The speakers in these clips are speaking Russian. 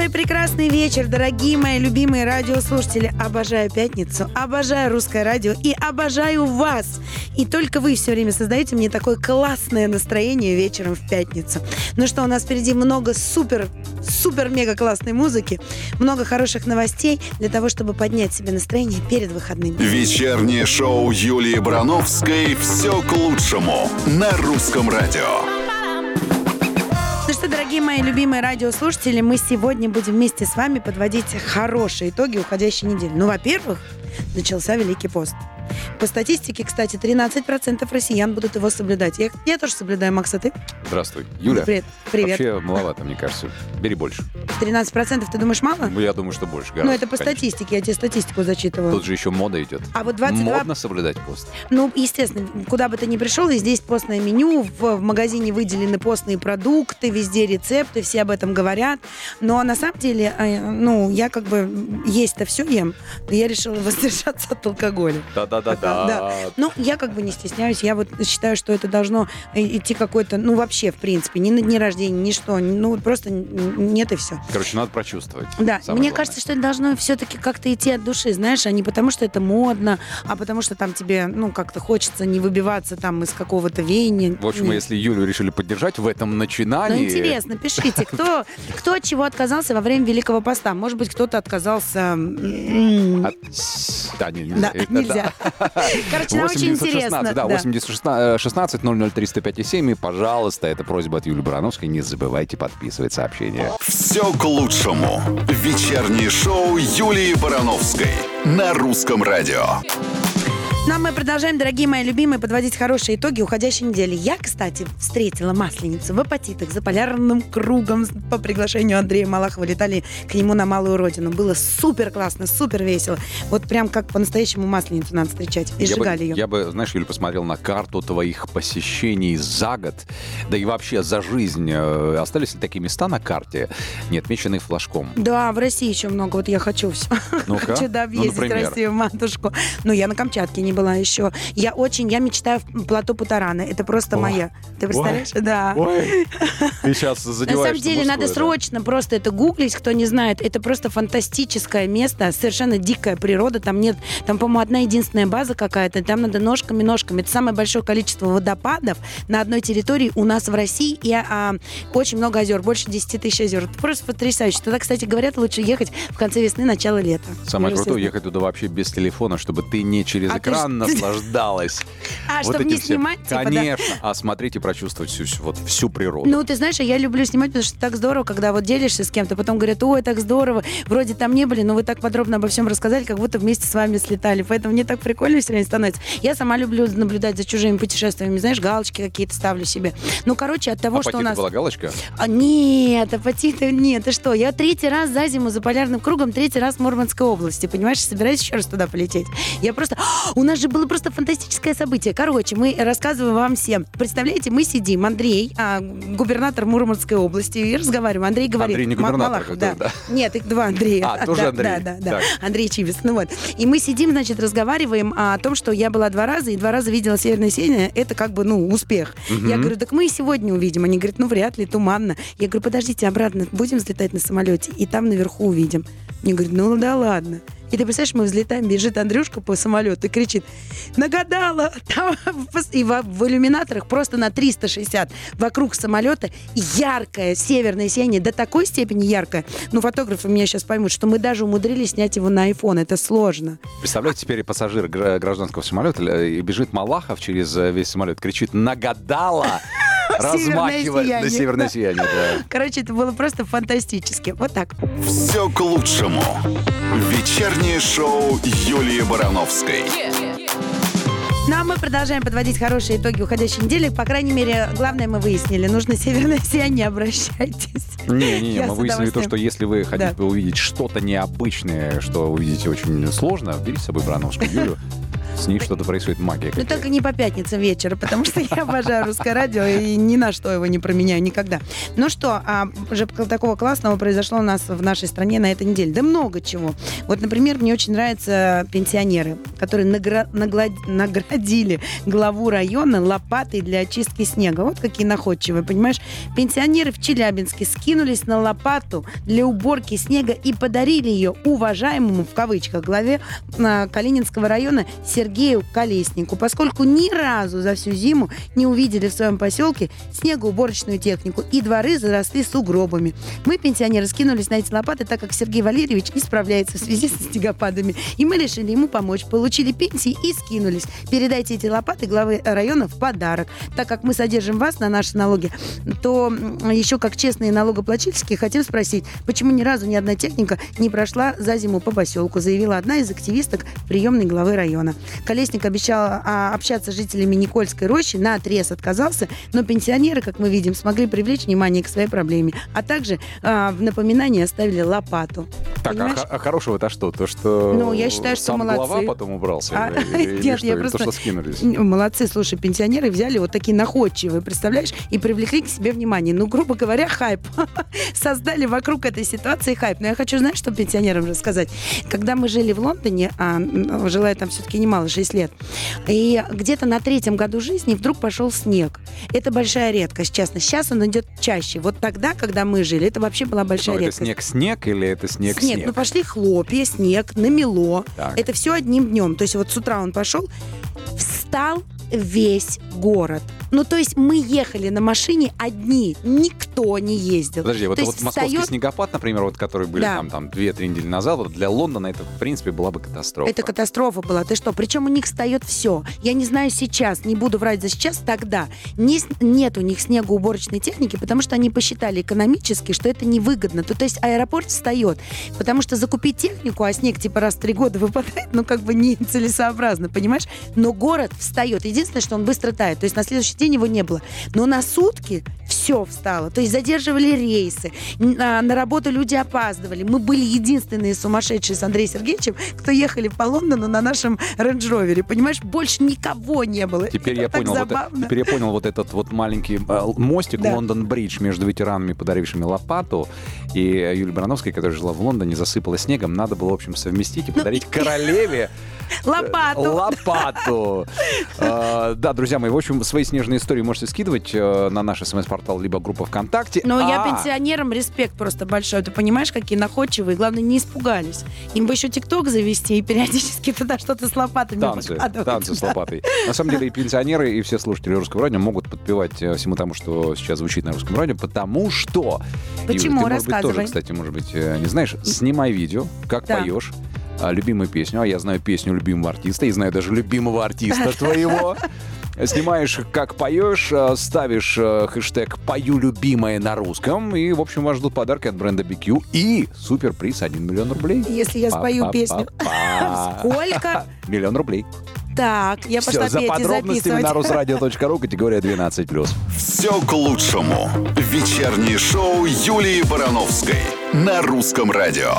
Добрый, прекрасный вечер, дорогие мои любимые радиослушатели. Обожаю пятницу, обожаю русское радио и обожаю вас. И только вы все время создаете мне такое классное настроение вечером в пятницу. Ну что, у нас впереди много супер, супер-мега классной музыки, много хороших новостей для того, чтобы поднять себе настроение перед выходными. Вечернее шоу Юлии Барановской «Все к лучшему» на русском радио. Дорогие мои любимые радиослушатели, мы сегодня будем вместе с вами подводить хорошие итоги уходящей недели. Ну, во-первых, начался Великий пост. По статистике, кстати, 13% россиян будут его соблюдать. Я, я тоже соблюдаю, Макс, а ты? Здравствуй. Юля. Привет. Привет. Вообще маловато, мне кажется. Бери больше. 13% ты думаешь мало? Ну, я думаю, что больше. Ну, гораздо, это по конечно. статистике, я тебе статистику зачитываю. Тут же еще мода идет. А вот 22... Модно соблюдать пост. Ну, естественно, куда бы ты ни пришел, и здесь постное меню, в, в магазине выделены постные продукты, везде рецепты, все об этом говорят. Но на самом деле, э, ну, я как бы есть-то все ем, но я решила воздержаться от алкоголя. Да-да-да-да. Да. Ну, я как бы не стесняюсь. Я вот считаю, что это должно идти какое-то, ну, вообще, в принципе, ни на дни рождения, ни что. Ну, просто нет и все. Короче, надо прочувствовать. Да. Самое Мне главное. кажется, что это должно все-таки как-то идти от души, знаешь, а не потому, что это модно, а потому, что там тебе, ну, как-то хочется не выбиваться там из какого-то веяния. В общем, нет. А если Юлю решили поддержать в этом начинании... Ну, интересно, пишите, кто, кто от чего отказался во время Великого Поста? Может быть, кто-то отказался... От да, не, нельзя. Да, нельзя. Короче, нам очень интересно. Да, 8016-0035,7. И, пожалуйста, это просьба от Юли Барановской. Не забывайте подписывать сообщения. Все к лучшему. Вечернее шоу Юлии Барановской на Русском радио. Ну, а мы продолжаем, дорогие мои любимые, подводить хорошие итоги уходящей недели. Я, кстати, встретила Масленицу в апатитах за полярным кругом по приглашению Андрея Малахова. Летали к нему на Малую Родину. Было супер классно, супер весело. Вот прям как по-настоящему Масленицу надо встречать. И я бы, сжигали ее. я бы, знаешь, Юля, посмотрел на карту твоих посещений за год, да и вообще за жизнь. Э, Остались ли такие места на карте, не отмеченные флажком? Да, в России еще много. Вот я хочу все. Ну-ка. Хочу да, Ну, объездить например. Россию, матушку. Ну, я на Камчатке не была еще. Я очень, я мечтаю в плато Путарана. Это просто Ой. моя. Ты представляешь? Да. Ой, ты сейчас На задеваешь самом деле надо срочно просто это гуглить, кто не знает. Это просто фантастическое место, совершенно дикая природа. Там нет, там, по-моему, одна единственная база какая-то. Там надо ножками, ножками. Это самое большое количество водопадов на одной территории у нас в России. И а, очень много озер, больше 10 тысяч озер. Это просто потрясающе. Туда, кстати, говорят, лучше ехать в конце весны, начало лета. Самое крутое ехать туда вообще без телефона, чтобы ты не через А экран наслаждалась. А, вот чтобы не всем. снимать, типа, да? Конечно. А смотреть и прочувствовать всю, вот, всю природу. Ну, ты знаешь, а я люблю снимать, потому что так здорово, когда вот делишься с кем-то, потом говорят, ой, так здорово, вроде там не были, но вы так подробно обо всем рассказали, как будто вместе с вами слетали. Поэтому мне так прикольно все время становится. Я сама люблю наблюдать за чужими путешествиями, знаешь, галочки какие-то ставлю себе. Ну, короче, от того, а что у нас... была галочка? А, нет, апатиты нет, ты что? Я третий раз за зиму за полярным кругом, третий раз в Мурманской области, понимаешь, собираюсь еще раз туда полететь. Я просто... А, У нас же было просто фантастическое событие. Короче, мы рассказываем вам всем. Представляете, мы сидим, Андрей, а, губернатор Мурманской области, и разговариваем. Андрей говорит... Андрей не губернатор, Малахов, который, да. Нет, их два Андрея. А, тоже да, Андрей. Да, да, да. Так. Андрей Чибис. Ну вот. И мы сидим, значит, разговариваем о том, что я была два раза, и два раза видела северное сияние. Это как бы, ну, успех. Я говорю, так мы и сегодня увидим. Они говорят, ну, вряд ли, туманно. Я говорю, подождите, обратно будем взлетать на самолете, и там наверху увидим. Мне говорят, ну, да ладно. И ты представляешь, мы взлетаем, бежит Андрюшка по самолету и кричит, нагадала! Там и в, в иллюминаторах просто на 360 вокруг самолета яркое северное сияние, до такой степени яркое. Ну, фотографы меня сейчас поймут, что мы даже умудрились снять его на iPhone. Это сложно. Представляете, теперь пассажир гра- гражданского самолета э, и бежит Малахов через э, весь самолет, кричит «Нагадала!» Размахивая на северное сияние. да. Короче, это было просто фантастически. Вот так. Все к лучшему. Вечернее шоу Юлии Барановской. Ну, а мы продолжаем подводить хорошие итоги уходящей недели. По крайней мере, главное мы выяснили. Нужно северное сияние, обращайтесь. Не-не-не, Я мы с выяснили то, что если вы хотите Да. увидеть что-то необычное, что увидите очень сложно, берите с собой Брановскую Юлю. С ней что-то происходит, магия Ну, только не по пятницам вечера, потому что я обожаю русское радио и ни на что его не променяю никогда. Ну что, а уже такого классного произошло у нас в нашей стране на этой неделе? Да много чего. Вот, например, мне очень нравятся пенсионеры, которые награ- нагла- наградили главу района лопатой для очистки снега. Вот какие находчивые, понимаешь? Пенсионеры в Челябинске скинулись на лопату для уборки снега и подарили ее уважаемому, в кавычках, главе а, Калининского района Сергею Колеснику, поскольку ни разу за всю зиму не увидели в своем поселке снегоуборочную технику, и дворы заросли сугробами. Мы, пенсионеры, скинулись на эти лопаты, так как Сергей Валерьевич не справляется в связи со снегопадами, и мы решили ему помочь. Получили пенсии и скинулись. Передайте эти лопаты главы района в подарок. Так как мы содержим вас на наши налоги, то еще как честные налогоплательщики хотим спросить, почему ни разу ни одна техника не прошла за зиму по поселку, заявила одна из активисток приемной главы района. Колесник обещал а, общаться с жителями Никольской рощи, на отрез отказался, но пенсионеры, как мы видим, смогли привлечь внимание к своей проблеме, а также а, в напоминание оставили лопату. Так, а, Понимаешь? х- а хорошего-то что? То, что Ну, я считаю, что сам молодцы. глава потом убрался? А, или- или нет, что? я Или просто- то, что скинулись? Молодцы, слушай, пенсионеры взяли вот такие находчивые, представляешь, и привлекли к себе внимание. Ну, грубо говоря, хайп. Создали вокруг этой ситуации хайп. Но я хочу, знаешь, что пенсионерам рассказать? Когда мы жили в Лондоне, а жила я там все-таки немало, 6 лет, и где-то на третьем году жизни вдруг пошел снег. Это большая редкость, честно. Сейчас он идет чаще. Вот тогда, когда мы жили, это вообще была большая это редкость. снег-снег или это Снег. снег-снег? Ну, пошли хлопья, снег, намело. Так. Это все одним днем. То есть вот с утра он пошел, встал весь город. Ну, то есть мы ехали на машине одни, никто не ездил. Подожди, вот, То вот московский встает- снегопад, например, вот который были Да. там, там 2-3 недели назад, вот для Лондона это, в принципе, была бы катастрофа. Это катастрофа была. Ты что? Причем у них встает все. Я не знаю сейчас, не буду врать за сейчас, тогда не, нет у них снегоуборочной техники, потому что они посчитали экономически, что это невыгодно. То, то есть аэропорт встает, потому что закупить технику, а снег типа раз в три года выпадает, ну как бы нецелесообразно, понимаешь? Но город встает. Единственное, что он быстро тает. То есть на следующий день его не было. Но на сутки все встало. То есть задерживали рейсы, н- а, на работу люди опаздывали. Мы были единственные сумасшедшие с Андреем Сергеевичем, кто ехали по Лондону на нашем Rover. Понимаешь, больше никого не было. Теперь Это я понял, вот, забавно. теперь я понял вот этот вот маленький э, мостик Да. Лондон-Бридж между ветеранами, подарившими лопату, и Юлией Барановской, которая жила в Лондоне, засыпала снегом. Надо было, в общем, совместить Ну, и подарить королеве Лопату. Лопату. Э, Да, друзья мои, в общем, свои снежные истории можете скидывать э, на наш смс-портал либо группа ВКонтакте. Но я А, пенсионерам респект просто большой. Ты понимаешь, какие находчивые. Главное, не испугались. Им бы еще ТикТок завести и периодически туда что-то с лопатами Танцы, танцы с лопатой. На самом деле и пенсионеры, и все слушатели русского радио могут подпевать э, всему тому, что сейчас звучит на русском радио, потому что... Почему? Ты, может быть, тоже, кстати, может быть, не знаешь, снимай видео, как поешь, любимую песню, а я знаю песню любимого артиста, и знаю даже любимого артиста твоего. Снимаешь, как поешь, э, ставишь э, хэштег «Пою любимое» на русском, и, в общем, вас ждут подарки от бренда BQ и суперприз 1 миллион рублей. Если я спою песню. Сколько? Миллион рублей. Так, я Все, пошла за петь и подробностями на русрадио.ру, категория 12+. Все к лучшему. Вечернее шоу Юлии Барановской на русском радио.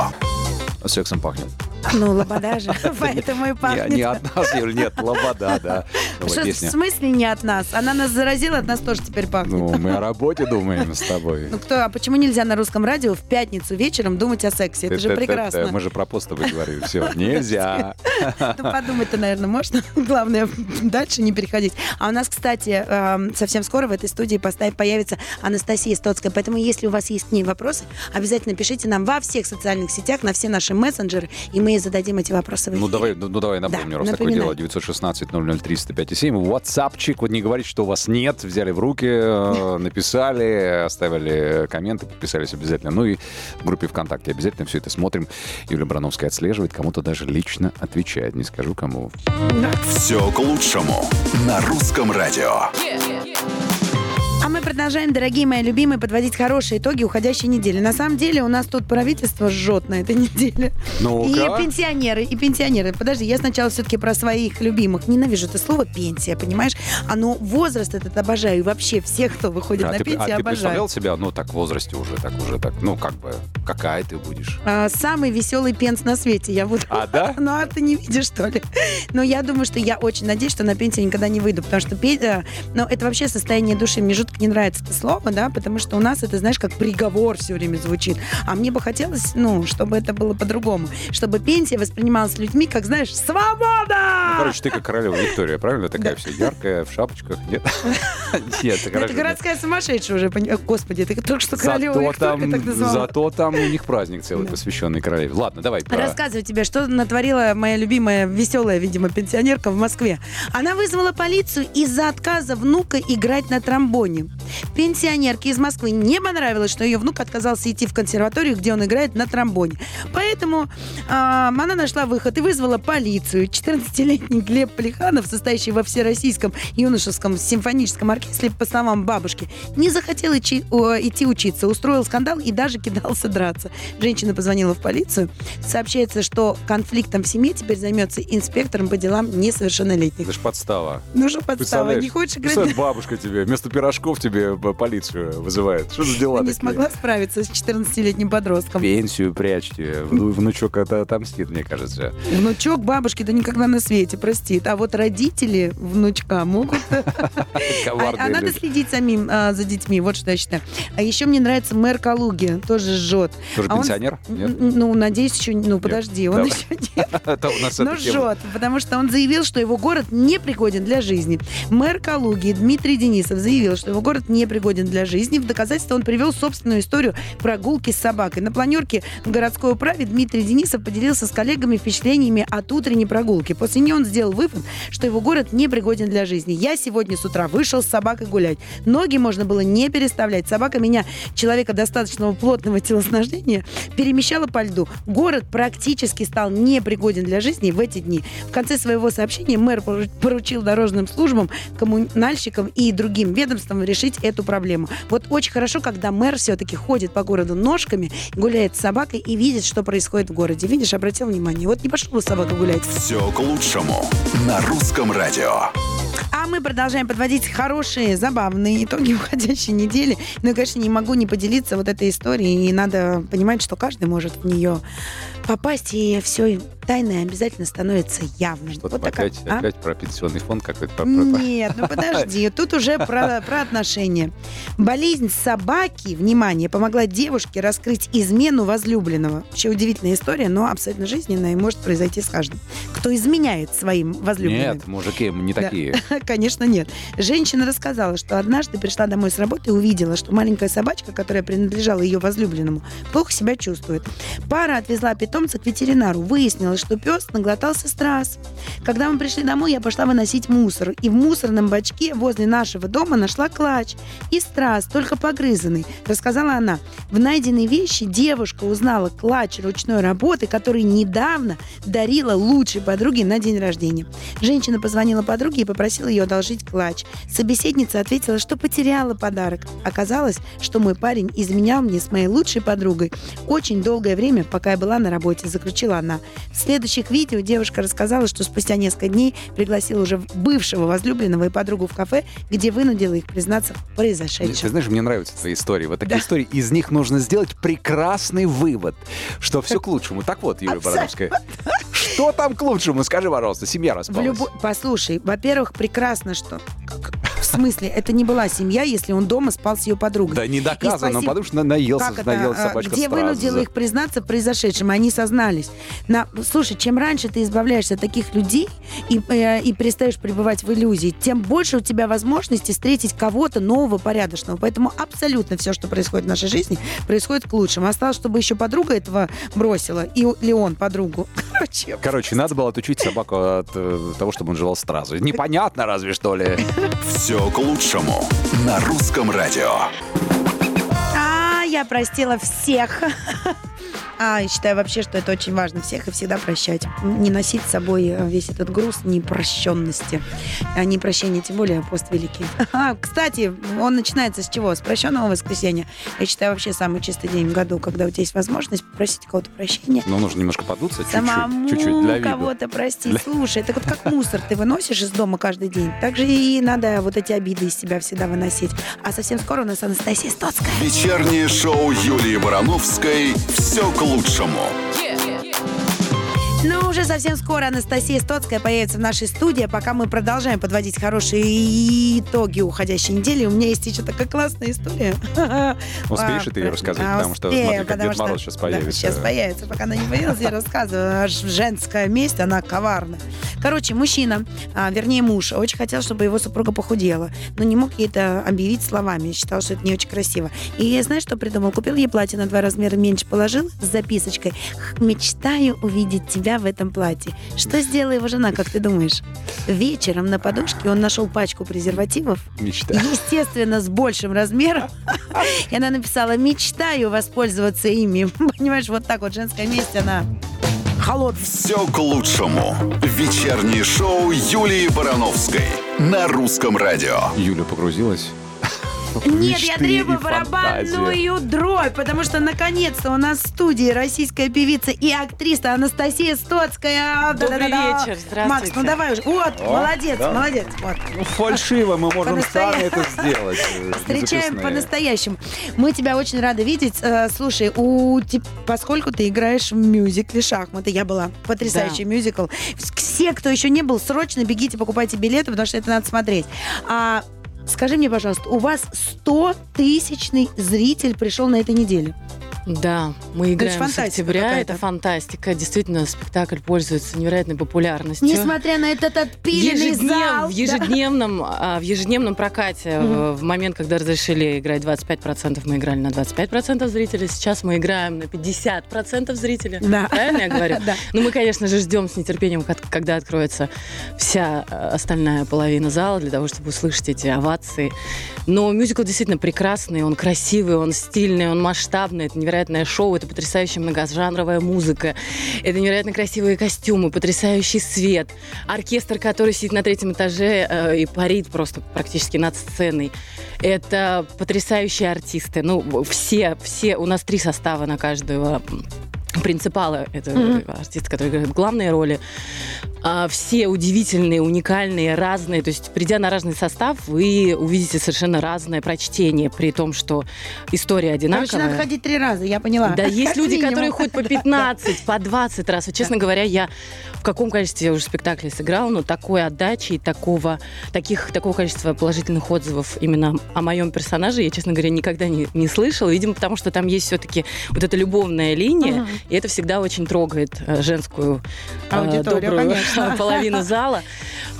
Сексом пахнет. Ну, лобода же, поэтому и Не, пахнет. не от нас, Юль, нет, лобода, да. Что, в смысле не от нас? Она нас заразила, от нас тоже теперь пахнет. Ну, мы о работе думаем с тобой. Ну кто, а почему нельзя на русском радио в пятницу вечером думать о сексе? Это же прекрасно. Мы же про постовый говорили. Все, нельзя. Ну, подумать-то, наверное, можно. Главное, дальше не переходить. А у нас, кстати, эм, совсем скоро в этой студии появится Анастасия Стоцкая. Поэтому, если у вас есть к ней вопросы, обязательно пишите нам во всех социальных сетях, на все наши мессенджеры, и мы ей зададим эти вопросы в Ну эфире. давай, ну, ну, давай напомню, Да, раз такое напоминай. дело. 916-003-105-7. Ватсапчик. Вот не говорите, что у вас нет. Взяли в руки, э, написали, оставили комменты, подписались обязательно. Ну и в группе ВКонтакте обязательно все это смотрим. Юлия Брановская отслеживает, кому-то даже лично отвечает. Не скажу кому. Все к лучшему на русском радио. Мы продолжаем дорогие мои любимые, подводить хорошие итоги уходящей недели. На самом деле у нас тут правительство жжет на этой неделе. Ну-ка. И пенсионеры, и пенсионеры. Подожди, я сначала все-таки про своих любимых. Ненавижу это слово пенсия, понимаешь? Оно возраст этот обожаю. И вообще всех, кто выходит А на ты, а пенсию, ты обожаю. представлял себя, ну, так в возрасте уже, так уже, так, ну, как бы, какая ты будешь? А, самый веселый пенс на свете я буду. А, да? Ну, а ты не видишь, что ли? Но я думаю, что я очень надеюсь, что на пенсию никогда не выйду, потому что пе- э, ну, это вообще состояние души. Мне жутко не нравится это слово, да, потому что у нас это, знаешь, как приговор все время звучит. А мне бы хотелось, ну, чтобы это было по-другому. Чтобы пенсия воспринималась людьми, как, знаешь, свобода! Ну, короче, ты как королева Виктория, правильно? Такая вся яркая, в шапочках, нет? Нет, это городская сумасшедшая уже. Господи, ты только что королева Виктория так назвала. зато там у них праздник целый, посвященный королеве. Ладно, давай. Рассказываю тебе, что натворила моя любимая, веселая, видимо, пенсионерка в Москве. Она вызвала полицию из-за отказа внука играть на тромбоне. Пенсионерке из Москвы не понравилось, что ее внук отказался идти в консерваторию, где он играет на тромбоне. Поэтому а, она нашла выход и вызвала полицию. 14-летний Глеб Плеханов, состоящий во Всероссийском юношеском симфоническом оркестре, по словам бабушки, не захотел идти, о, идти учиться, устроил скандал и даже кидался драться. Женщина позвонила в полицию. Сообщается, что конфликтом в семье теперь займется инспектором по делам несовершеннолетних. Это ж подстава. Ну что подстава, не хочешь играть? Бабушка тебе вместо пирожков тебе э, полицию вызывает. Что за дела Не такие? смогла справиться с 14-летним подростком. Пенсию прячьте. Вну- Внучок это отомстит, мне кажется. Внучок бабушки, да никогда на свете, простит. А вот родители внучка могут... А, а надо следить самим а, за детьми, вот что я считаю. А еще мне нравится мэр Калуги, тоже жжет. Тоже А он- пенсионер? Ну, надеюсь, еще... Ну, подожди, он еще нет. Но жжет, потому что он заявил, что его город не пригоден для жизни. Мэр Калуги Дмитрий Денисов заявил, что его город не пригоден для жизни. В доказательство он привел собственную историю прогулки с собакой. На планерке в городской управе Дмитрий Денисов поделился с коллегами впечатлениями от утренней прогулки. После нее он сделал вывод, что его город не пригоден для жизни. Я сегодня с утра вышел с собакой гулять. Ноги можно было не переставлять. Собака меня, человека достаточного плотного телоснаждения, перемещала по льду. Город практически стал непригоден для жизни в эти дни. В конце своего сообщения мэр пору- поручил дорожным службам, коммунальщикам и другим ведомствам решить эту проблему. Вот очень хорошо, когда мэр все-таки ходит по городу ножками, гуляет с собакой и видит, что происходит в городе. Видишь, обратил внимание. Вот не пошел бы с собакой гулять. Все к лучшему на русском радио. А мы продолжаем подводить хорошие, забавные итоги уходящей недели. Ну и, конечно, не могу не поделиться вот этой историей. И надо понимать, что каждый может в нее попасть, и все тайное обязательно становится явным. Что-то Вот такая- опять, а? опять про пенсионный фонд какой-то. про- про- Нет, ну подожди, тут уже про, про отношения. Болезнь собаки, внимание, помогла девушке раскрыть измену возлюбленного. Вообще удивительная история, но абсолютно жизненная и может произойти с каждым. Кто изменяет своим возлюбленным. Нет, мужики, мы не Да. Конечно, нет. Женщина рассказала, что однажды пришла домой с работы и увидела, что маленькая собачка, которая принадлежала ее возлюбленному, плохо себя чувствует. Пара отвезла питомца к ветеринару. Выяснилось, что пес наглотался страз. Когда мы пришли домой, я пошла выносить мусор. И в мусорном бачке возле нашего дома нашла клатч и страз, только погрызанный. Рассказала она. В найденной вещи девушка узнала клатч ручной работы, который недавно дарила лучшей подруге на день рождения. Женщина позвонила подруге и попросила ее одолжить клатч. Собеседница ответила, что потеряла подарок. Оказалось, что мой парень изменял мне с моей лучшей подругой. Очень долгое время, пока я была на работе, заключила она. В следующих видео девушка рассказала, что спустя несколько дней пригласила уже бывшего возлюбленного и подругу в кафе, где вынудила их признаться в Ты произошедшем. знаешь, мне нравятся твои истории. Вот такие Да. истории, из них нужно сделать прекрасный вывод, что все к лучшему. Так вот, Юлия Барановская, что там к лучшему? Скажи, пожалуйста, семья распалась. любо- Послушай, во-первых, прекрасно, что... Как- В смысле, это не была семья, если он дома спал с ее подругой. Да не доказано, спасибо- потому что на- наелся, Как это? наелась а, собачка Где страза. вынудила их признаться в произошедшем, они сознались. На... Слушай, чем раньше ты избавляешься от таких людей и, э, и перестаешь пребывать в иллюзии, тем больше у тебя возможности встретить кого-то нового, порядочного. Поэтому абсолютно все, что происходит в нашей жизни, происходит к лучшему. Осталось, чтобы еще подруга этого бросила, и, или он подругу. Короче, Короче, надо было отучить собаку от э, того, чтобы он жевал стразы. Непонятно разве, что ли? Все к лучшему на русском радио. А, я простила всех. А, я считаю вообще, что это очень важно всех и всегда прощать. Не носить с собой э, весь этот груз непрощенности. А непрощение, тем более пост великий. А, кстати, он начинается с чего? С прощенного воскресенья. Я считаю вообще самый чистый день в году, когда у тебя есть возможность попросить кого-то прощения. Ну, нужно немножко подуться, Самому чуть-чуть, чуть-чуть для кого-то простить. Слушай, это вот как мусор ты выносишь из дома каждый день. Так же и надо вот эти обиды из себя всегда выносить. А совсем скоро у нас Анастасия Стоцкая. Вечернее шоу Юлии Барановской «Все к лучшему». Ну, уже совсем скоро Анастасия Стоцкая появится в нашей студии. Пока мы продолжаем подводить хорошие итоги уходящей недели, у меня есть еще такая классная история. Успеешь и ты ее А, рассказать, а, потому что успею, смотри, как потому Дед что- Мороз сейчас да, появится. сейчас появится. Пока она не появилась, я рассказываю. Аж женская месть, она коварна. Короче, мужчина, а, вернее муж, очень хотел, чтобы его супруга похудела, но не мог ей это объявить словами. Считал, что это не очень красиво. И знаешь, что придумал? Купил ей платье на два размера меньше, положил с записочкой. «Мечтаю увидеть тебя в этом платье». Что сделала его жена, как ты думаешь? Вечером на подушке он нашел пачку презервативов, Мечта. Естественно, с большим размером. И она написала, мечтаю воспользоваться ими. Понимаешь, вот так вот женская месть, она холодная. «Все к лучшему». Вечернее шоу Юлии Барановской на русском радио. Юля погрузилась. Нет, я требую барабанную дробь, потому что наконец-то у нас в студии российская певица и актриса Анастасия Стоцкая. Добрый вечер, здравствуйте. Макс, ну давай уже. Вот, молодец, молодец. Вот. Ну, фальшиво, мы можем сами это сделать. э, Встречаем по-настоящему. Мы тебя очень рады видеть. Э, Слушай, у поскольку ты играешь в мюзикле «Шахматы», я была потрясающий мюзикл. Все, кто еще не был, срочно бегите, покупайте билеты, потому что это надо смотреть. А скажи мне, пожалуйста, у вас 100 тысячный зритель пришел на этой неделе. Да, мы играем с фантастика октября, это фантастика. Действительно, спектакль пользуется невероятной популярностью. Несмотря на этот отпиленный Ежеднев- зал. в ежедневном, а, в ежедневном прокате, в, в момент, когда разрешили играть 25%, мы играли на 25% зрителей. Сейчас мы играем на 50% зрителей. Да. Правильно я говорю? Да. Ну, мы, конечно же, ждем с нетерпением, когда откроется вся э, остальная половина зала, для того, чтобы услышать эти овации. Но мюзикл действительно прекрасный, он красивый, он стильный, он масштабный, это невероятное шоу, это потрясающая многожанровая музыка, это невероятно красивые костюмы, потрясающий свет, оркестр, который сидит на третьем этаже э, и парит просто практически над сценой. Это потрясающие артисты. Ну, все, все, у нас три состава на каждого принципала, это Мгм. артист, который играет главные роли. А, все удивительные, уникальные, разные. То есть, придя на разный состав, вы увидите совершенно разное прочтение, при том, что история Короче, надо одинаковая. ходить три раза, я поняла. Да, есть Как люди, минимум. которые ходят по 15, по 20 раз. Вот, честно говоря, я в каком количестве я уже спектаклей сыграла, но такой отдачи и такого, таких, такого количества положительных отзывов именно о моем персонаже я, честно говоря, никогда не, не слышала. Видимо, потому что там есть все-таки вот эта любовная линия, Мгм. и это всегда очень трогает э, женскую э, Аудиторию, добрую конечно. половину зала.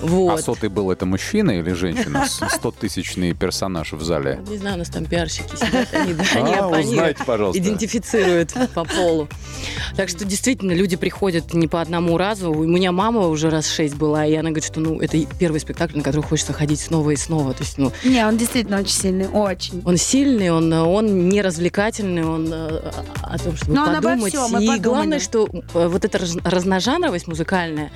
А Вот. сотый был это мужчина или женщина? 100-тысячный персонаж в зале. Не знаю, у нас там пиарщики сидят, они, да, они, А, они узнайте, пожалуйста. идентифицируют по полу. Так что действительно люди приходят не по одному разу. У меня мама уже раз шесть была, и она говорит, что ну это первый спектакль, на который хочется ходить снова и снова. То есть, ну, Не, он действительно очень сильный, очень. он сильный, он, он не развлекательный, он э, о том, чтобы Но он обо подумать. всем, и подумали. главное, что э, вот эта раз- разножанровость музыкальная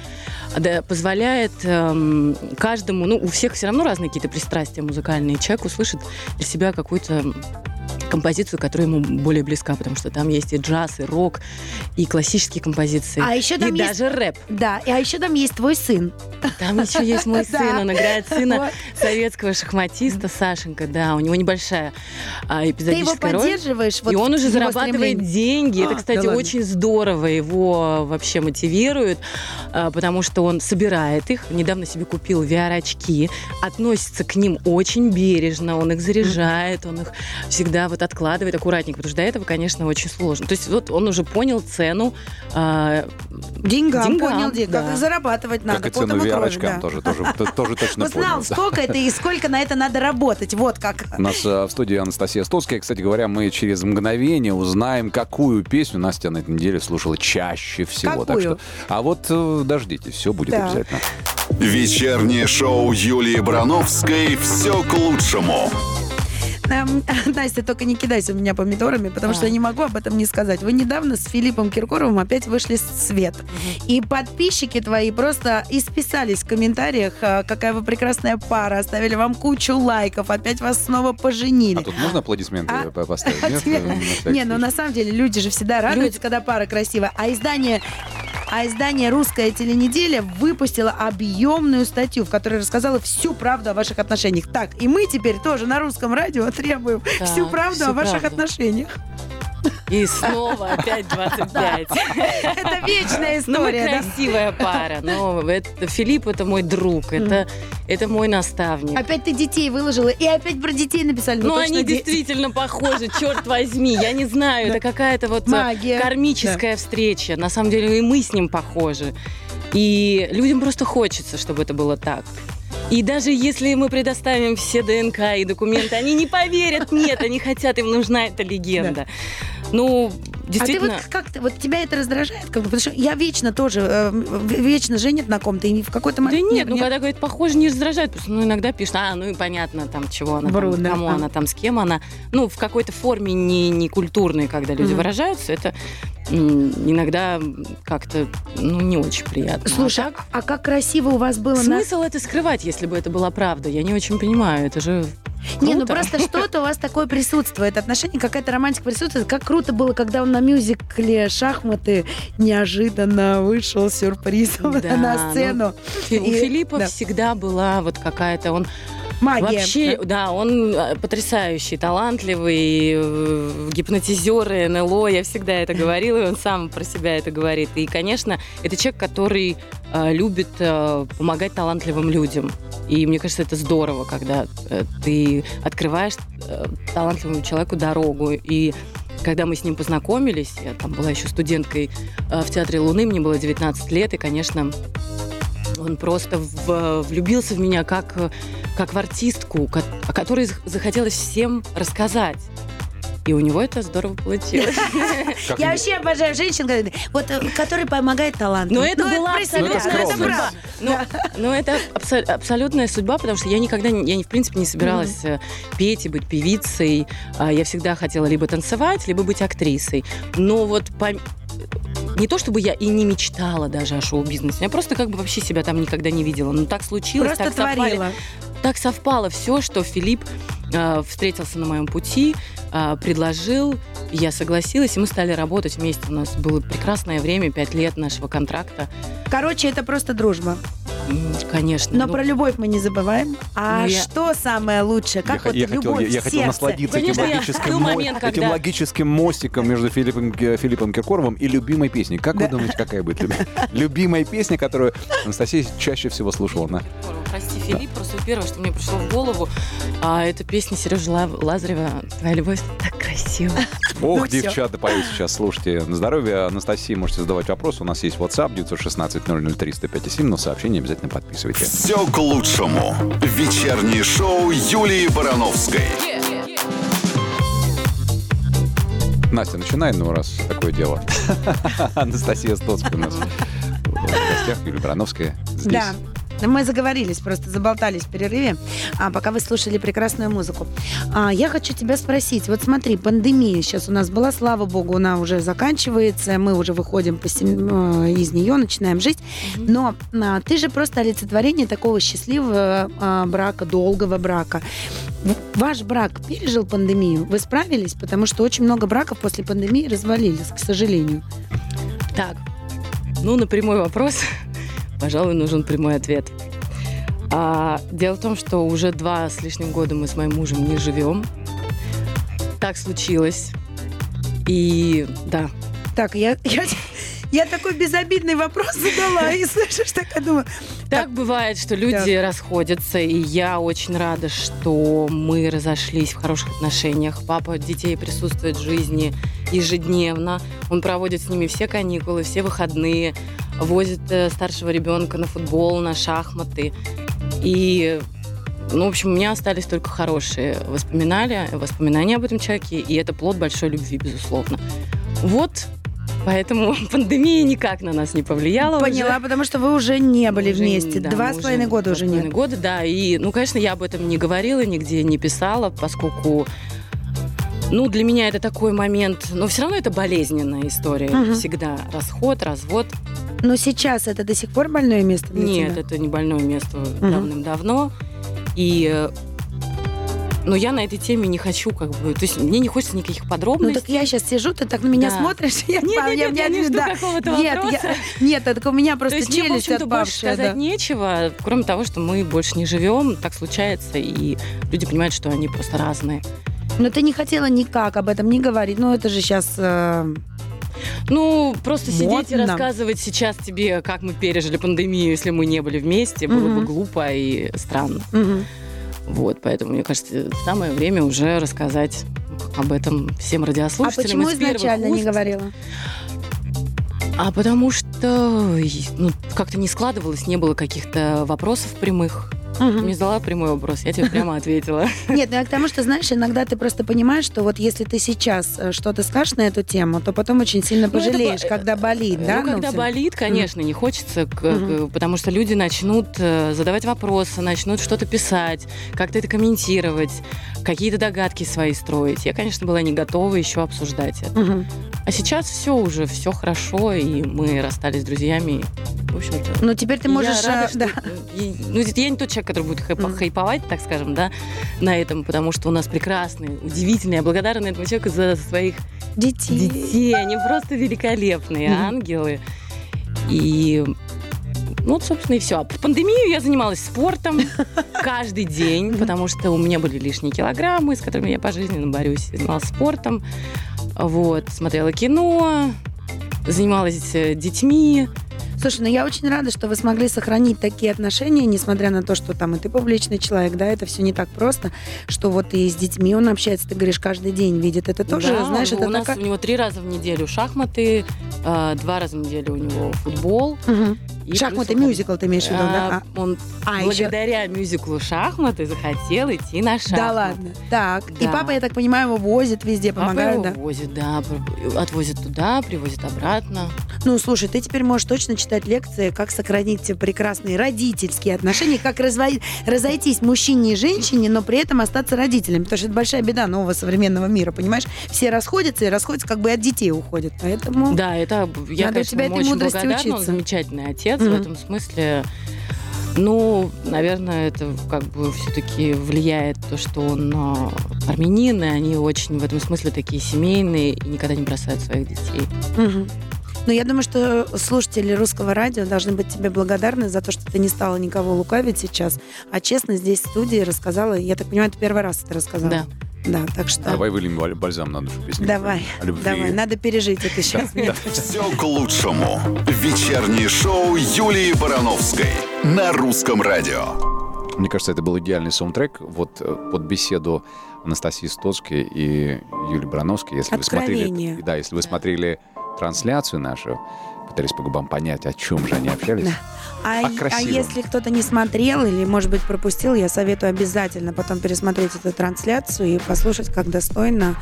да, позволяет эм, каждому, ну, у всех все равно разные какие-то пристрастия музыкальные. Человек услышит для себя какую-то композицию, которая ему более близка, потому что там есть и джаз, и рок, и классические композиции, А еще и там есть... даже рэп. Да, и а еще там есть твой сын. Там еще есть мой сын, он играет сына советского шахматиста Сашенька, да, у него небольшая а, Ты его эпизодическая роль. поддерживаешь? вот и он уже его зарабатывает деньги. А, Это, да кстати, очень здорово его вообще мотивирует, а, потому что он собирает их. Недавно себе купил VR-очки, относится к ним очень бережно, он их заряжает, он их всегда вот откладывает аккуратненько, потому что до этого, конечно, очень сложно. То есть вот он уже понял цену а, Деньгам, Деньгам, понял, Дик, да. как их зарабатывать надо. Как и цену VR-очкам да. тоже, тоже, тоже точно Узнал, понял. да. сколько это и сколько на это надо работать. Вот как. У нас э, в студии Анастасия Стоцкая. Кстати говоря, мы через мгновение узнаем, какую песню Настя на этой неделе слушала чаще всего. Так что, а вот э, дождитесь, все будет Да. обязательно. Вечернее шоу Юлии Барановской «Все к лучшему». Эм, Настя, только не кидайся в меня помидорами, потому А. что я не могу об этом не сказать. Вы недавно с Филиппом Киркоровым опять вышли в свет. И подписчики твои просто исписались в комментариях, а, какая вы прекрасная пара, оставили вам кучу лайков, опять вас снова поженили. А тут можно аплодисменты А? по- поставить? А Нет? всякий Не, ну на самом деле люди же всегда радуются, когда пара красивая. А издание а издание «Русская теленеделя» выпустило объемную статью, в которой рассказала всю правду о ваших отношениях. Так, и мы теперь тоже на русском радио требуем Так, всю правду всю о ваших правду. отношениях. И снова опять 25. Это вечная Ну, история, да? красивая пара. Но это, Филипп это мой друг, это, это мой наставник. Опять ты детей выложила, и опять про детей написали. Ну, Ну, они действительно похожи, черт возьми. Я не знаю, это какая-то вот э, Магия. кармическая встреча. На самом деле и мы с ним похожи. И людям просто хочется, чтобы это было так. И даже если мы предоставим все ДНК и документы, они не поверят, нет, они хотят, им нужна эта легенда. Ну, А ты действительно... вот как ты, вот тебя это раздражает? Как бы, потому что я вечно тоже, э, вечно женят на ком-то, и в какой-то Да момент... нет, ну когда говорит похоже, не раздражает, потому что ну, иногда пишут, а, ну и понятно, там, чего она, Вру, там, да. кому А. она там, с кем она. Ну, в какой-то форме не, не культурной, когда люди Мгм. выражаются, это иногда ну, ну, не очень приятно. Слушай, А так, а как красиво у вас было на... смысл это скрывать, если бы это была правда? Я не очень понимаю, это же Не, ну круто. просто что-то у вас такое присутствует, отношение, какая-то романтика присутствует. Как круто было, когда он на мюзикле «Шахматы» неожиданно вышел сюрпризом Да, на сцену. Фи- У И- Филиппа да. всегда была вот какая-то, он Магия. Вообще, да? да, он э, потрясающий, талантливый, э, гипнотизер, НЛО, я всегда это говорила, и он сам про себя это говорит. И, конечно, это человек, который э, любит э, помогать талантливым людям. И мне кажется, это здорово, когда э, ты открываешь э, талантливому человеку дорогу. И когда мы с ним познакомились, я там была еще студенткой э, в Театре Луны, мне было 19 лет, и, конечно, он просто в- влюбился в меня как, как в артистку, о которой зах- захотелось всем рассказать. И у него это здорово получилось. Я вообще обожаю женщин, вот, э, которые помогают талантам. Но это Ну, была абсолютная судьба. Ну, ну, это абсо- абсолютная судьба, потому что я никогда, не- я, в принципе, не собиралась э, петь и быть певицей. А, Я всегда хотела либо танцевать, либо быть актрисой. Но вот не то чтобы я и не мечтала даже о шоу-бизнесе, я просто как бы вообще себя там никогда не видела. Но так случилось, Просто так творила. Так совпало все, что Филипп встретился на моем пути, э, предложил, я согласилась, и мы стали работать вместе. У нас было прекрасное время, пять лет нашего контракта. Короче, это просто дружба. Конечно. Но ну, про любовь мы не забываем. А Ну, я- что самое лучшее? Я, Как х- вот я хотел, любовь я, я в хотел насладиться этим Конечно, я- логическим, был мо- момент, этим когда- логическим мостиком между Филиппом, Ки- Филиппом Киркоровым и любимой песней. Как Да. вы думаете, какая будет люби- любимая песня, которую Анастасия чаще всего слушала? Прости, Филипп, просто первое, что мне пришло в голову, а, это песня Сережи Ла- Лазарева «Твоя любовь так красиво». Ох, Ну девчата поют сейчас. Слушайте, на здоровье Анастасии можете задавать вопросы. У нас есть WhatsApp 916 003 157, но сообщение обязательно подписывайте. Все к лучшему. Вечернее шоу Юлии Барановской. Настя, начинай, ну, раз такое дело. Анастасия Стоцкая у нас в гостях, Юлия Барановская здесь. Да. Мы заговорились, просто заболтались в перерыве, а, пока вы слушали прекрасную музыку. А, я хочу тебя спросить, вот смотри, пандемия сейчас у нас была, слава богу, она уже заканчивается, мы уже выходим э, из нее, начинаем жить, но а, ты же просто олицетворение такого счастливого а, брака, долгого брака. Ваш брак пережил пандемию? Вы справились? Потому что очень много браков после пандемии развалились, к сожалению. Так, ну, на прямой вопрос, пожалуй, нужен прямой ответ. А, дело в том, что уже два с лишним года мы с моим мужем не живем. Так случилось. И да, Так, я, я, я такой безобидный вопрос задала, и слышишь, так я думаю, так бывает, что люди расходятся, и я очень рада, что мы разошлись в хороших отношениях. Папа детей присутствует в жизни ежедневно. Он проводит с ними все каникулы, все выходные, возит э, старшего ребенка на футбол, на шахматы. И, ну, в общем, у меня остались только хорошие воспоминания, воспоминания об этом человеке, и это плод большой любви, безусловно. Вот Поэтому пандемия никак на нас не повлияла Поняла, уже. потому что вы уже не были Уже вместе. да, Два с половиной года уже нет. года, да. И, ну, конечно, я об этом не говорила, нигде не писала, поскольку ну, для меня это такой момент, но все равно это болезненная история. Мгм. Всегда расход, развод. Но сейчас это до сих пор больное место для Нет, тебя? это не больное место давным-давно. И э, но я на этой теме не хочу, как бы, то есть мне не хочется никаких Ну подробностей. так я сейчас сижу, ты так на меня Да. смотришь, я, Нет, я- нет, я- нет, я не жду да. какого-то Нет, вопроса. я- нет, так у меня То просто есть мне, в челюсть больше сказать да. нечего, кроме того, что мы больше не живем, так случается, и люди понимают, что они просто разные. Но ты не хотела никак об этом не говорить. Ну это же сейчас... Ну, просто сидеть и Модно. рассказывать сейчас тебе, как мы пережили пандемию, если мы не были вместе, было бы Мгм. глупо и странно. Вот, поэтому, мне кажется, самое время уже рассказать об этом всем А радиослушателям. почему из первых изначально не говорила? А потому что ну, как-то не складывалось, не было каких-то вопросов прямых. Мгм. мне задала прямой вопрос, я тебе прямо ответила. Нет, ну я к тому, что, знаешь, иногда ты просто понимаешь, что вот если ты сейчас э, что-то скажешь на эту тему, то потом очень сильно Ну, это пожалеешь, когда болит, да? Ну, когда болит, конечно, не хочется, к- к- потому что люди начнут э, задавать вопросы, начнут что-то писать, как-то это комментировать, какие-то догадки свои строить. Я, конечно, была не готова еще обсуждать это. Мгм. А сейчас все уже, все хорошо, и мы расстались с друзьями. В общем-то, Ну теперь ты я можешь... рада, э, что- да. и- ну, я не тот человек, который будет хайпа- Мгм. хайповать, так скажем, да, на этом, потому что у нас прекрасные, удивительные, я благодарна этому человеку за своих Детей. детей. Они просто великолепные Мгм. ангелы. И ну, вот, собственно, и все. В пандемию я занималась спортом каждый день, потому что у меня были лишние килограммы, с которыми я пожизненно борюсь. Я Занималась спортом, вот, смотрела кино, занималась э, детьми. Слушай, ну я очень рада, что вы смогли сохранить такие отношения, несмотря на то, что там и ты публичный человек, да, это все не так просто, что вот и с детьми он общается, ты говоришь, каждый день видит. Это тоже, Да, знаешь, у это нас такая- у него три раза в неделю шахматы, э, два раза в неделю у него футбол. Мгм. И Шахматы, плюс мюзикл ты имеешь в виду, да? А, Он А, еще... благодаря мюзиклу «Шахматы» захотел идти на шахматы. Да ладно. Так. И Да. папа, я так понимаю, его возит везде, Папа помогает, его да? возит, да, отвозит туда, привозит обратно. Ну, слушай, ты теперь можешь точно читать лекции, как сохранить прекрасные родительские отношения, как разво- разойтись мужчине и женщине, но при этом остаться родителями. Потому что это большая беда нового современного мира, понимаешь? Все расходятся и расходятся, как бы и от детей уходят. Поэтому... Да, это я, Надо конечно, тебя этой очень мудрости благодарна. Он учиться. замечательный отец Мгм. в этом смысле. Ну, наверное, это как бы все-таки влияет то, что он а, армянин, и они очень в этом смысле такие семейные и никогда не бросают своих детей. Мгм. Но я думаю, что слушатели русского радио должны быть тебе благодарны за то, что ты не стала никого лукавить сейчас, а честно здесь в студии рассказала. Я так понимаю, ты первый раз это рассказала. Да. Да, так что... Давай выльем баль- бальзам на душу песню. Давай, давай, надо пережить это сейчас. Все к лучшему. Вечернее шоу Юлии Барановской на русском радио. Мне кажется, это был идеальный саундтрек вот э, под беседу Анастасии Стоцкой и Юлии Барановской. Если вы Откровение. смотрели, да, если вы смотрели трансляцию нашу, пытались по губам понять, о чем же они общались. Да. А, а красивом. если кто-то не смотрел или, может быть, пропустил, я советую обязательно потом пересмотреть эту трансляцию и послушать, как достойно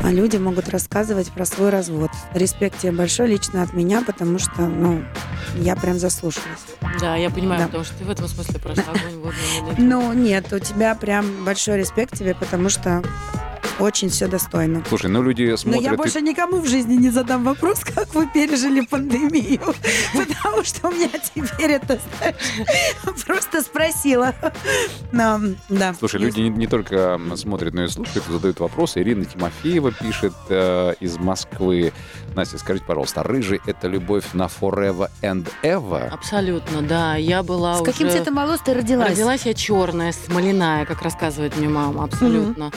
а, люди могут рассказывать про свой развод. Респект тебе большой лично от меня, потому что, ну, я прям заслушалась. Да, я понимаю, Да. потому что ты в этом смысле прошла огонь, воду. Ну, нет, у тебя прям большой респект тебе, потому что очень все достойно. Слушай, ну люди Но смотрят... я и- больше никому в жизни не задам вопрос, как вы пережили пандемию. Потому что у меня теперь это, просто спросила. Но, Да. Слушай, люди не, не только смотрят, но и слушают, задают вопросы. Ирина Тимофеева пишет э, из Москвы. Настя, скажите, пожалуйста, а рыжий — это любовь на forever and ever? Абсолютно, да. Я была С каким цветом волос ты родилась? Родилась я черная, смоляная, как рассказывает мне мама, абсолютно.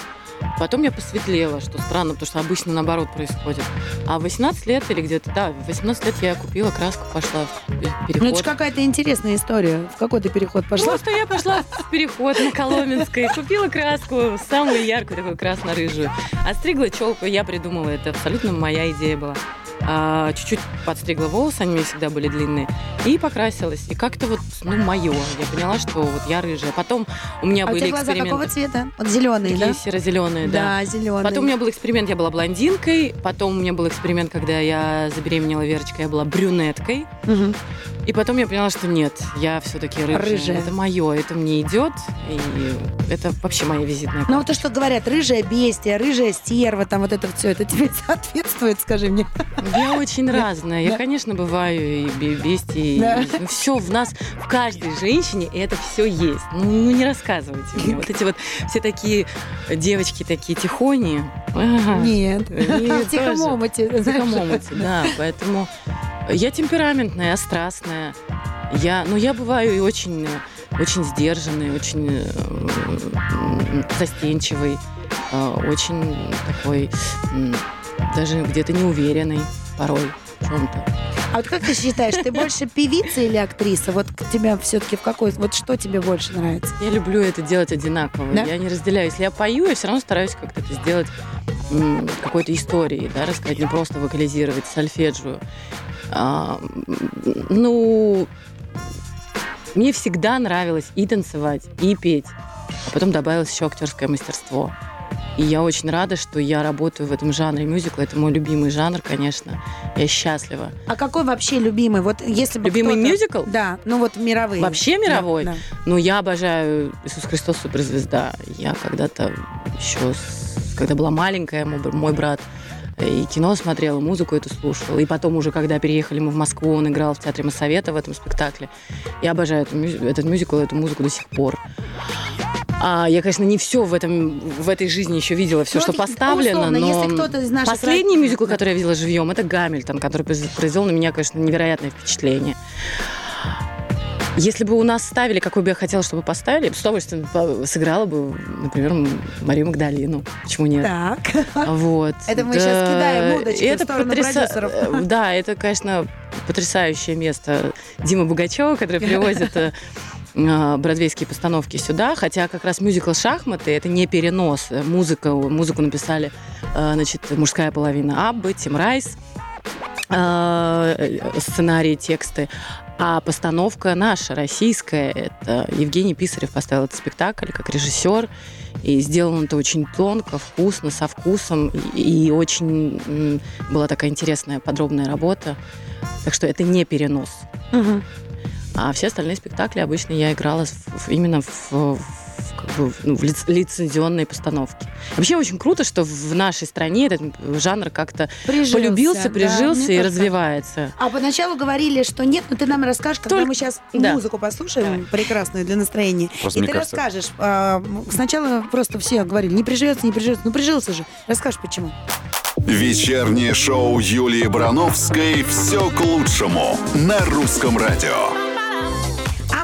Потом я посветлела, что странно, потому что обычно наоборот происходит. А в 18 лет или где-то, да, в 18 лет я купила краску, пошла в пе- Ну, переход. это же какая-то интересная история. В какой ты переход пошла? Просто я пошла в переход на Коломенской, купила краску, самую яркую, такую красно-рыжую. Отстригла челку, я придумала это, абсолютно моя идея была. А, чуть-чуть подстригла волосы, они у меня всегда были длинные, и покрасилась. И как-то вот, ну, мое. Я поняла, что вот я рыжая. Потом у меня А у были тебя глаза эксперименты. какого цвета? Вот зеленые, Такие да? серо-зеленые, да. Да, зеленые. Потом у меня был эксперимент, я была блондинкой. Потом у меня был эксперимент, когда я забеременела Верочкой, я была брюнеткой. Мгм. И потом я поняла, что нет, я все-таки рыжая. Рыжая. Это мое, это мне идет. И это вообще моя визитная Ну, вот то, что говорят, рыжая бестия, рыжая стерва, там вот это все, это тебе соответствует, скажи мне. Я очень разная. Я, конечно, бываю и бе- бестией. Да. все в нас, в каждой женщине это все есть. Ну, ну, не рассказывайте мне. Вот эти вот все такие девочки такие тихони. Нет. И В тихом тоже. омуте. В знаешь. тихом омуте, да. Поэтому я темпераментная, я страстная. Я, ну, я бываю и очень, э, очень сдержанный, очень э, застенчивый, э, очень такой, даже где-то неуверенный порой в чем-то. А вот как ты считаешь, ты больше певица или актриса? Вот к тебя все-таки в какой... Вот что тебе больше нравится? Я люблю это делать одинаково. Да? Я не разделяю. Если я пою, я все равно стараюсь как-то это сделать м, какой-то историей, да, рассказать, не просто вокализировать сольфеджио. А, ну, мне всегда нравилось и танцевать, и петь. А потом добавилось еще актерское мастерство. И я очень рада, что я работаю в этом жанре мюзикла. Это мой любимый жанр, конечно. Я счастлива. А какой вообще любимый? Вот если бы Любимый мюзикл? Да, ну вот мировые. Вообще мировой? Да, да. Ну, я обожаю Иисус Христос суперзвезда. Я когда-то еще, когда была маленькая, мой, бр- мой брат и кино смотрела, музыку эту слушала. И потом уже, когда переехали мы в Москву, он играл в Театре Моссовета в этом спектакле. Я обожаю эту этот мюзикл, эту музыку до сих пор. А, я, конечно, не все в, этом, в этой жизни еще видела, все, Ну, что поставлено, условно, но если кто-то из наших последний род- мюзикл, который я видела живьем, это Гамильтон, который произ- произвел на меня, конечно, невероятное впечатление. Если бы у нас ставили, какой бы я хотела, чтобы поставили, я бы с удовольствием сыграла бы, например, Марию Магдалину. Почему нет? Так. Вот. Это мы щас кидаем удочки это в сторону потряса- продюсеров. э, Да, это, конечно, потрясающее место Дима Бугачева, который привозит э, бродвейские постановки сюда, хотя как раз мюзикл «Шахматы» — это не перенос. Музыка, музыку написали, э, значит, мужская половина Аббы, Тим Райс, э, сценарии, тексты. А постановка наша, российская, это Евгений Писарев поставил этот спектакль как режиссер. И сделано это очень тонко, вкусно, со вкусом. И, и очень была такая интересная, подробная работа. Так что это не перенос. Мгм. А все остальные спектакли обычно я играла в- в- именно в, в- как бы, ну, в лиц- лицензионной постановке. Вообще очень круто, что в нашей стране этот жанр как-то Прижился, полюбился, да, прижился мне и развивается. А поначалу говорили, что нет, но ты нам расскажешь, когда Только- мы сейчас да. музыку послушаем, Давай. прекрасную для настроения. Просто и ты кажется- расскажешь. а, сначала просто все говорили, не приживется, не приживется. Ну, прижился же. Расскажешь, почему. Вечернее шоу Юлии Барановской «Все к лучшему» на русском радио.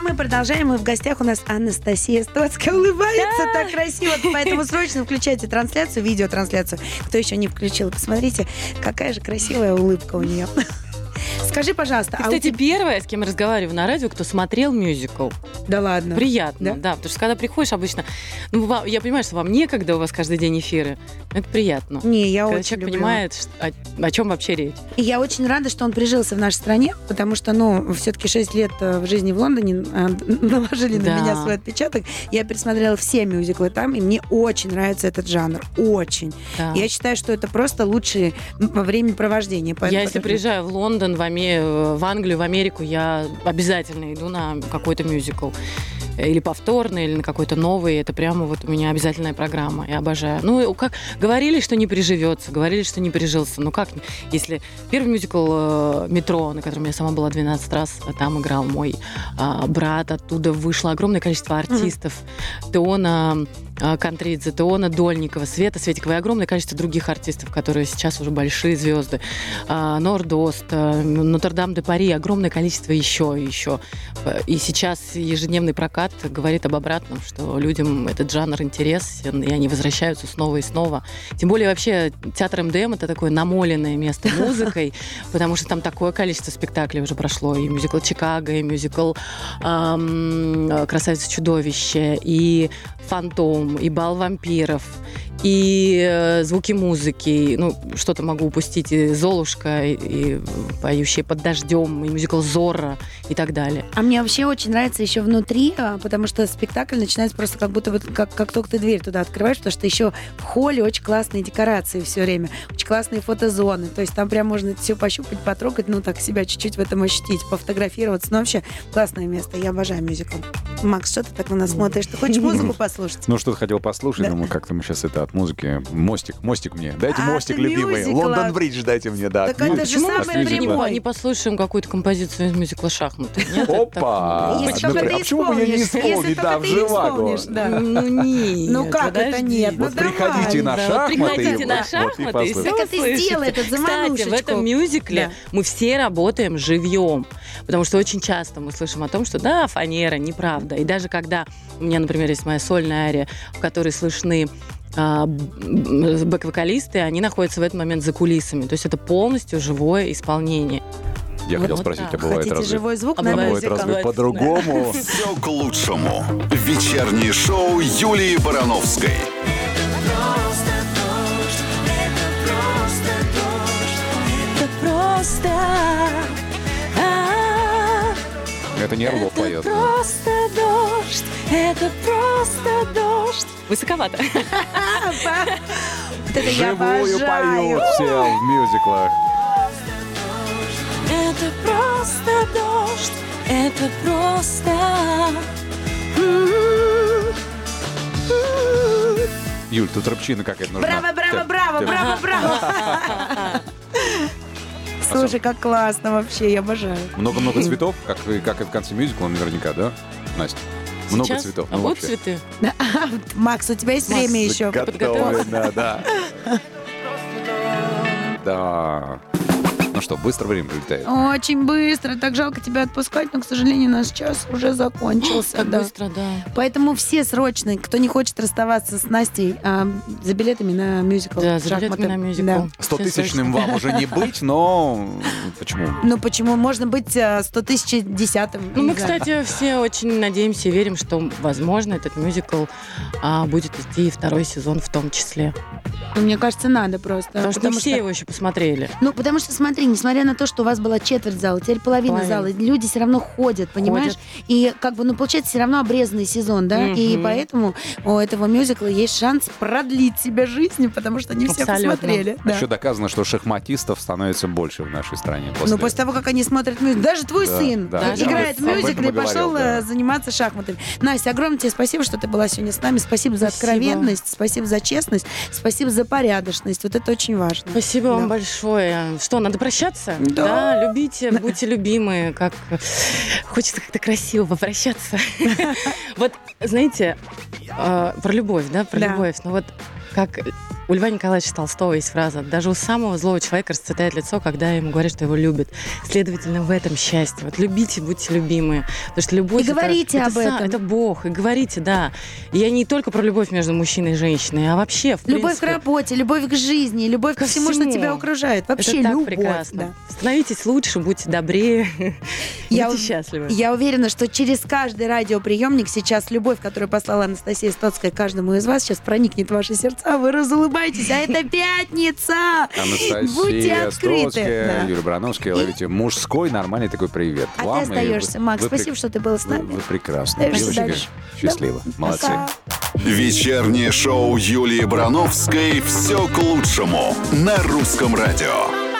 Мы продолжаем, и в гостях у нас Анастасия Стоцкая улыбается так красиво, поэтому срочно включайте трансляцию, видеотрансляцию. Кто еще не включил, посмотрите, какая же красивая улыбка у нее. Скажи, пожалуйста, Ты, а кстати, тебя- первая, с кем я разговариваю на радио, кто смотрел мюзикл. Да ладно. Приятно, Да? да? потому что когда приходишь обычно, ну, я понимаю, что вам некогда, у вас каждый день эфиры, это приятно. Не, я когда очень человек люблю. понимает, о, о чем вообще речь. И я очень рада, что он прижился в нашей стране, потому что, ну, все-таки 6 лет э, в жизни в Лондоне э, наложили Да. на меня свой отпечаток. Я пересмотрела все мюзиклы там, и мне очень нравится этот жанр. Очень. Да. Я считаю, что это просто лучшее времяпровождение. Я, Поэтому- если приезжаю в Лондон, в, Аме- в Англию, в Америку, я обязательно иду на какой-то мюзикл. Или повторный, или на какой-то новый. Это прямо вот у меня обязательная программа. Я обожаю. Ну, как говорили, что не приживется, говорили, что не прижился. Ну как, если первый мюзикл э, «Метро», на котором я сама была 12 раз, а там играл мой а, брат, оттуда вышло огромное количество артистов. Теона а, Контридзе, Теона Дольникова, Света Светикова и огромное количество других артистов, которые сейчас уже большие звезды. А, Нордост, а, Нотр-Дам де Пари, огромное количество еще и еще. И сейчас ежедневный прокат говорит об обратном, что людям этот жанр интересен, и они возвращаются снова и снова. Тем более вообще театр МДМ это такое намоленное место музыкой, потому что там такое количество спектаклей уже прошло. И мюзикл «Чикаго», и мюзикл «Красавица-чудовище», и «Фантом», и «Бал вампиров», и э, звуки музыки, ну, что-то могу упустить, и «Золушка», и, и «Поющие под дождем», и мюзикл «Зорро» и так далее. А мне вообще очень нравится еще внутри, а, потому что спектакль начинается просто как будто вот как, как только ты дверь туда открываешь, потому что еще в холле очень классные декорации все время, очень классные фотозоны. То есть там прям можно это все пощупать, потрогать, ну так себя чуть-чуть в этом ощутить, пофотографироваться. Ну вообще классное место. Я обожаю мюзикл. Макс, что ты так на нас смотришь? Ты хочешь музыку послушать? Ну, что-то хотел послушать, Да. думаю, как-то мы сейчас это от музыки. Мостик, мостик мне. Дайте А, мостик, ты любимый. Лондон Бридж дайте мне, да. Так это же самое прямое. Не послушаем какую-то композицию из мюзикла «Шахматы». Опа! Если Ну, только а ты почему бы ее не исполнишь. Если исполнить, только да, в ты живаго? исполнишь, так? да. Ну нет. Ну как это нет? Ну Вот приходите на шахматы. приходите на шахматы, и все услышите. сделай этот Кстати, в заманушечку. этом мюзикле мы все работаем живьем. Потому что очень часто мы слышим о том, что да, фанера, неправда. И даже когда у меня, например, есть моя сольная ария, в которой слышны бэк-вокалисты, они находятся в этот момент за кулисами. То есть это полностью живое исполнение. Я хотел Вот спросить, так. а бывает Хотите разве... живой звук А на бывает разве по-другому? Все к лучшему. Вечернее шоу Юлии Барановской. Это просто... а, Это не Орлов поет. просто дождь, это просто дождь. Высоковато. Вот это я Живую обожаю. поют все в мюзиклах. Это просто дождь, это просто... м-м-м. Юль, тут рыбчина какая-то нужна. Браво, браво, браво, браво, браво. Слушай, как классно вообще, я обожаю. Много-много цветов, как, и- как и в конце мюзикла наверняка, да, Настя? Много Сейчас? цветов. А ну, вот вообще. цветы. Макс, у тебя есть Макс, время еще? Готовы, да, да. Что, быстро время прилетает. Очень быстро. Так жалко тебя отпускать, но, к сожалению, наш час уже закончился. Так да. быстро, да. Поэтому все срочно, кто не хочет расставаться с Настей, а, за билетами на мюзикл. Да, за «Шахматы». билетами на мюзикл. Да. Сто Все тысячным срочно. вам уже не быть, но почему? Ну почему? Можно быть а, 100 тысяч десятым. Ну, мы, кстати, все очень надеемся и верим, что, возможно, этот мюзикл а, будет идти и второй сезон в том числе. Ну, мне кажется, надо просто. Потому что не все его еще посмотрели. Ну, потому что, смотри, несмотря на то, что у вас была четверть зала, теперь половина, Половина. зала, люди все равно ходят, понимаешь? Ходят. И как бы, ну, получается, все равно обрезанный сезон, да? И Мгм. поэтому у этого мюзикла есть шанс продлить себе жизнь, потому что все Абсолютно. посмотрели. Да. Еще доказано, что шахматистов становится больше в нашей стране. Ну, после того, как они смотрят мюзикл. Даже твой Да, сын да, да, играет в этом мюзикле и и пошел говорил, да. э, заниматься шахматами. Настя, огромное тебе спасибо, что ты была сегодня с нами. Спасибо за Спасибо. откровенность, спасибо за честность, спасибо за порядочность. Вот это очень важно. Спасибо Да. вам большое. Что, надо прощаться? Да. любите, будьте любимы, как хочется как-то красиво попрощаться. Вот, знаете, э, про любовь, да, про Да. любовь. Ну вот как у Льва Николаевича Толстого есть фраза «Даже у самого злого человека расцветает лицо, когда ему говорят, что его любят». Следовательно, в этом счастье. Вот любите, будьте любимы. Потому что любовь... И это- говорите это об са- этом. Это Бог. И говорите, да. И я не только про любовь между мужчиной и женщиной, а вообще, в Любовь к принципе, работе, любовь к жизни, любовь ко, Ко всему, что тебя окружает. Вообще это так любовь. прекрасно. да. Становитесь лучше, будьте добрее, Я будьте у- счастливы. Я уверена, что через каждый радиоприемник сейчас любовь, которую послала Анастасия Стоцкая каждому из вас, сейчас проникнет в ваши сердца, вы разулыбаетесь, а это пятница! Будьте Анастасия открыты. Стоцкая, Да. Юлия Барановская, ловите мужской нормальный такой привет А вам. ты и вы- остаешься, Макс. вы Спасибо, что ты был с Вы, нами. вы прекрасны. Остаешься Девочки, счастливо. Молодцы. Пока. Вечернее шоу Юлии Барановской «Все к лучшему» на русском радио.